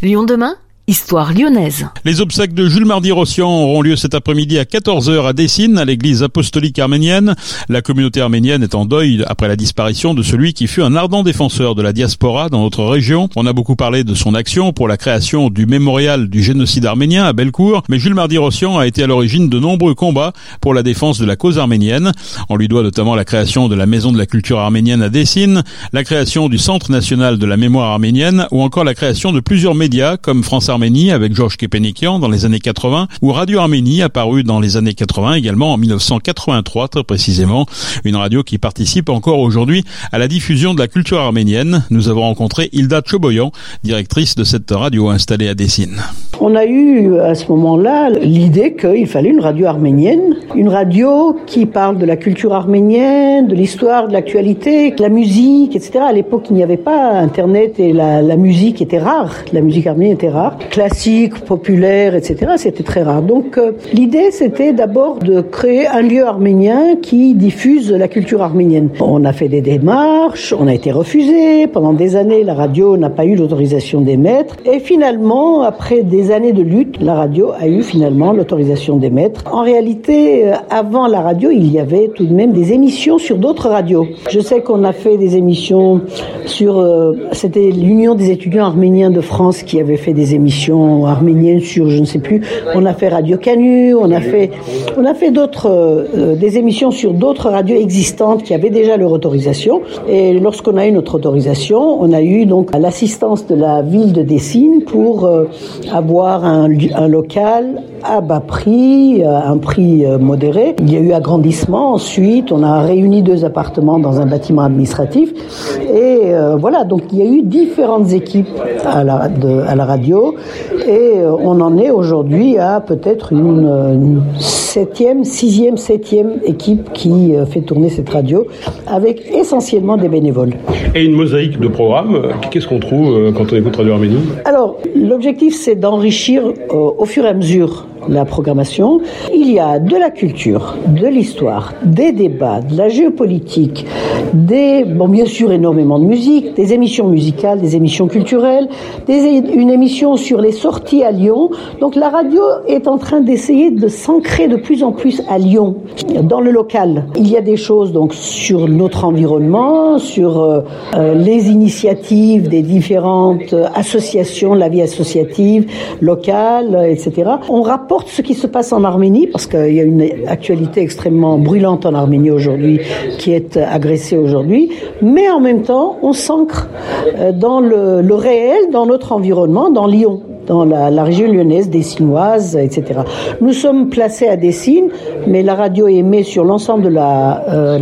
Lyon demain? Histoire lyonnaise. Les obsèques de Jules Mardy-Rossian auront lieu cet après-midi à 14h à Dessine, à l'église apostolique arménienne. La communauté arménienne est en deuil après la disparition de celui qui fut un ardent défenseur de la diaspora dans notre région. On a beaucoup parlé de son action pour la création du mémorial du génocide arménien à Bellecour, mais Jules Mardy-Rossian a été à l'origine de nombreux combats pour la défense de la cause arménienne. On lui doit notamment la création de la Maison de la culture arménienne à Dessine, la création du Centre national de la mémoire arménienne ou encore la création de plusieurs médias comme France Arménie avec Georges Kepenikian dans les années 80 ou Radio Arménie apparue dans les années 80 également en 1983 très précisément. Une radio qui participe encore aujourd'hui à la diffusion de la culture arménienne. Nous avons rencontré Hilda Choboyan, directrice de cette radio installée à Dessine. On a eu à ce moment-là l'idée qu'il fallait une radio arménienne, une radio qui parle de la culture arménienne, de l'histoire, de l'actualité, de la musique, etc. À l'époque, il n'y avait pas Internet et la, la musique était rare. La musique arménienne était rare. Classique, populaire, etc. C'était très rare. Donc euh, l'idée, c'était d'abord de créer un lieu arménien qui diffuse la culture arménienne. On a fait des démarches, on a été refusé. Pendant des années, la radio n'a pas eu l'autorisation d'émettre. Et finalement, après des années de lutte, la radio a eu finalement l'autorisation d'émettre. En réalité, euh, avant la radio, il y avait tout de même des émissions sur d'autres radios. Je sais qu'on a fait des émissions sur, euh, c'était l'Union des étudiants arméniens de France qui avait fait des émissions arméniennes sur, je ne sais plus, on a fait Radio Canu, on a fait, on a fait d'autres, euh, des émissions sur d'autres radios existantes qui avaient déjà leur autorisation. Et lorsqu'on a eu notre autorisation, on a eu donc l'assistance de la ville de Dessine pour euh, avoir un, local à bas prix, un prix euh, modéré. Il y a eu agrandissement ensuite, on a réuni deux appartements dans un bâtiment administratif. Et euh, voilà, donc il y a eu différentes équipes à à la radio. Et euh, on en est aujourd'hui à peut-être une, une, septième, sixième, septième équipe qui fait tourner cette radio avec essentiellement des bénévoles. Et une mosaïque de programmes, qu'est-ce qu'on trouve quand on écoute Radio Arménie? Alors, l'objectif c'est d'enrichir au fur et à mesure la programmation. Il y a de la culture, de l'histoire, des débats, de la géopolitique, des, bon, bien sûr, énormément de musique, des émissions musicales, des émissions culturelles, une émission sur les sorties à Lyon. Donc la radio est en train d'essayer de s'ancrer de plus en plus à Lyon, dans le local. Il y a des choses donc sur notre environnement, sur euh, les initiatives des différentes associations, la vie associative locale, etc. On rapporte ce qui se passe en Arménie, parce qu'il y a une actualité extrêmement brûlante en Arménie aujourd'hui, qui est agressée aujourd'hui, mais en même temps, on s'ancre dans le, le réel, dans notre environnement, dans Lyon dans la, la, région lyonnaise, dessinoise, etc. Nous sommes placés à Dessine, mais la radio émet sur l'ensemble de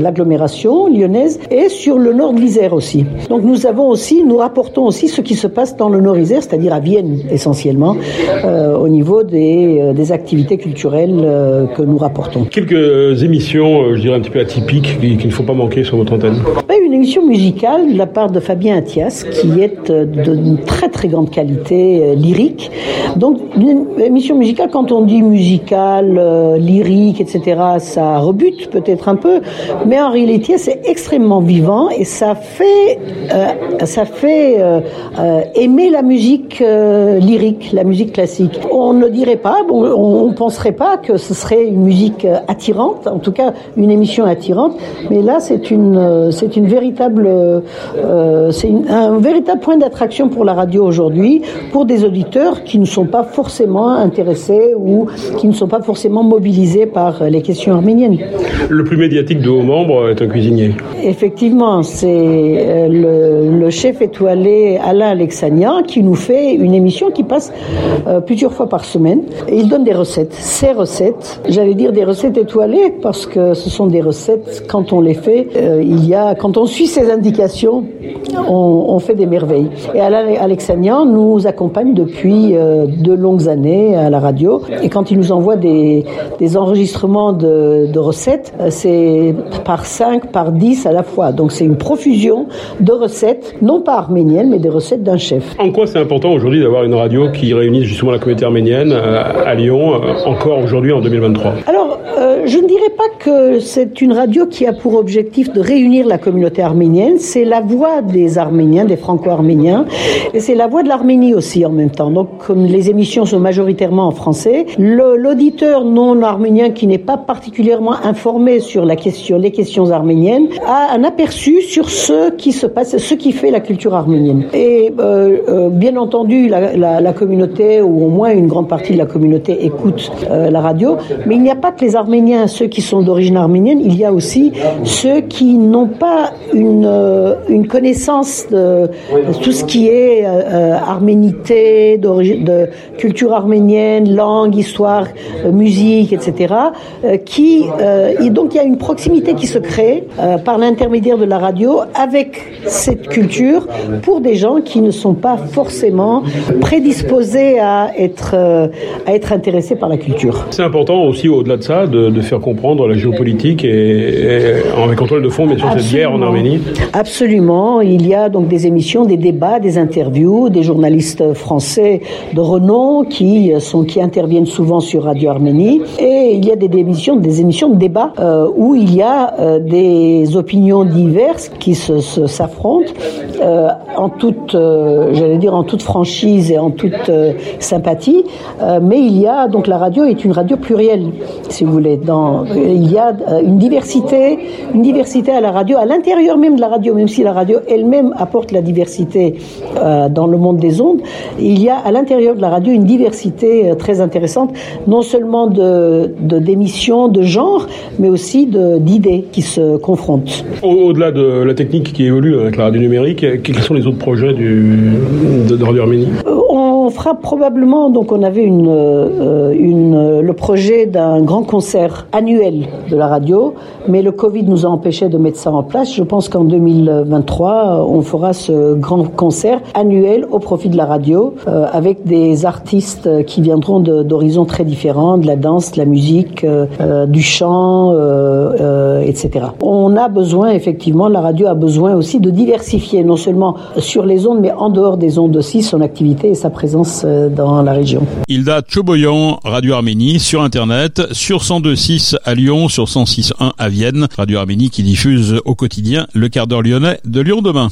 l'agglomération la, euh, lyonnaise et sur le nord de l'Isère aussi. Donc nous avons aussi, nous rapportons aussi ce qui se passe dans le nord Isère, c'est-à-dire à Vienne essentiellement, euh, au niveau des, euh, des activités culturelles euh, que nous rapportons. Quelques émissions, je dirais un petit peu atypiques, qu'il qui ne faut pas manquer sur votre antenne. Une émission musicale de la part de Fabien Athias, qui est d'une très très grande qualité lyrique. Donc, une émission musicale, quand on dit musicale, euh, lyrique, etc., ça rebute peut-être un peu, mais en réalité, c'est extrêmement vivant et ça fait, euh, ça fait euh, aimer la musique lyrique, la musique classique. On ne dirait pas, on ne penserait pas que ce serait une musique attirante, en tout cas une émission attirante, mais là, c'est une, c'est une véritable, c'est un véritable point d'attraction pour la radio aujourd'hui, pour des auditeurs qui ne sont pas forcément intéressés ou qui ne sont pas forcément mobilisés par les questions arméniennes. Le plus médiatique de vos membres est un cuisinier. Effectivement, c'est le, le, chef étoilé Alain Alexanian qui nous fait une émission qui passe euh, plusieurs fois par semaine. Il donne des recettes. Ces recettes, j'allais dire des recettes étoilées parce que ce sont des recettes, quand on les fait, euh, il y a, quand on suit ses indications, on, fait des merveilles. Et Alain Alexanian nous accompagne depuis euh, de longues années à la radio. Et quand ils nous envoient des, des enregistrements de, de recettes, c'est par 5, par 10 à la fois. Donc c'est une profusion de recettes, non pas arméniennes, mais des recettes d'un chef. En quoi c'est important aujourd'hui d'avoir une radio qui réunit justement la communauté arménienne à Lyon, encore aujourd'hui en 2023 Alors, euh, je ne dirais pas que c'est une radio qui a pour objectif de réunir la communauté arménienne. C'est la voix des Arméniens, des Franco-Arméniens, et c'est la voix de l'Arménie aussi en même temps. Donc, comme les émissions sont majoritairement en français, l'auditeur non arménien qui n'est pas particulièrement informé sur la question, les questions arméniennes, a un aperçu sur ce qui se passe, ce qui fait la culture arménienne. Et euh, euh, bien entendu, la, communauté, ou au moins une grande partie de la communauté, écoute euh, la radio, mais il n'y a pas que les Arméniens, ceux qui sont d'origine arménienne, il y a aussi ceux qui n'ont pas une, une connaissance de, tout ce qui est arménité, de culture arménienne, langue, histoire, musique, etc. qui et donc il y a une proximité qui se crée par l'intermédiaire de la radio avec cette culture pour des gens qui ne sont pas forcément prédisposés à être à être intéressés par la culture. C'est important aussi au-delà de ça de, de, faire comprendre la géopolitique et, et avec contrôle de fond, mais sur cette guerre en Arménie. Absolument. Il y a donc des émissions, des débats, des interviews, des journalistes français de renom qui sont qui interviennent souvent sur Radio Arménie. Et il y a des, des émissions, des émissions de débat euh, où il y a euh, des opinions diverses qui se, se s'affrontent euh, en toute, j'allais dire en toute franchise et en toute sympathie. mais il y a donc la radio est une radio plurielle, si vous voulez. Dans, il y a une diversité, une diversité à la radio, à l'intérieur même de la radio, même si la radio elle-même apporte la diversité euh, dans le monde des ondes, il y a à l'intérieur de la radio une diversité euh, très intéressante, non seulement de d'émissions, de, de genre, mais aussi d'idées qui se confrontent. Au-delà de la technique qui évolue avec la radio numérique, quels sont les autres projets du, de, de On fera probablement, donc on avait euh, le projet d'un grand concert annuel de la radio, mais le Covid nous a empêché de mettre ça en place. Je pense qu'en 2023, on fera ce grand concert annuel au profit de la radio, euh, avec des artistes qui viendront d'horizons très différents, de la danse, de la musique, euh, du chant, etc. On a besoin, effectivement, la radio a besoin aussi de diversifier, non seulement sur les ondes, mais en dehors des ondes aussi, son activité et présence dans la région. Hilda Choboyan, Radio Arménie, sur Internet, sur 102.6 à Lyon, sur 106.1 à Vienne. Radio Arménie qui diffuse au quotidien le quart d'heure lyonnais de Lyon demain.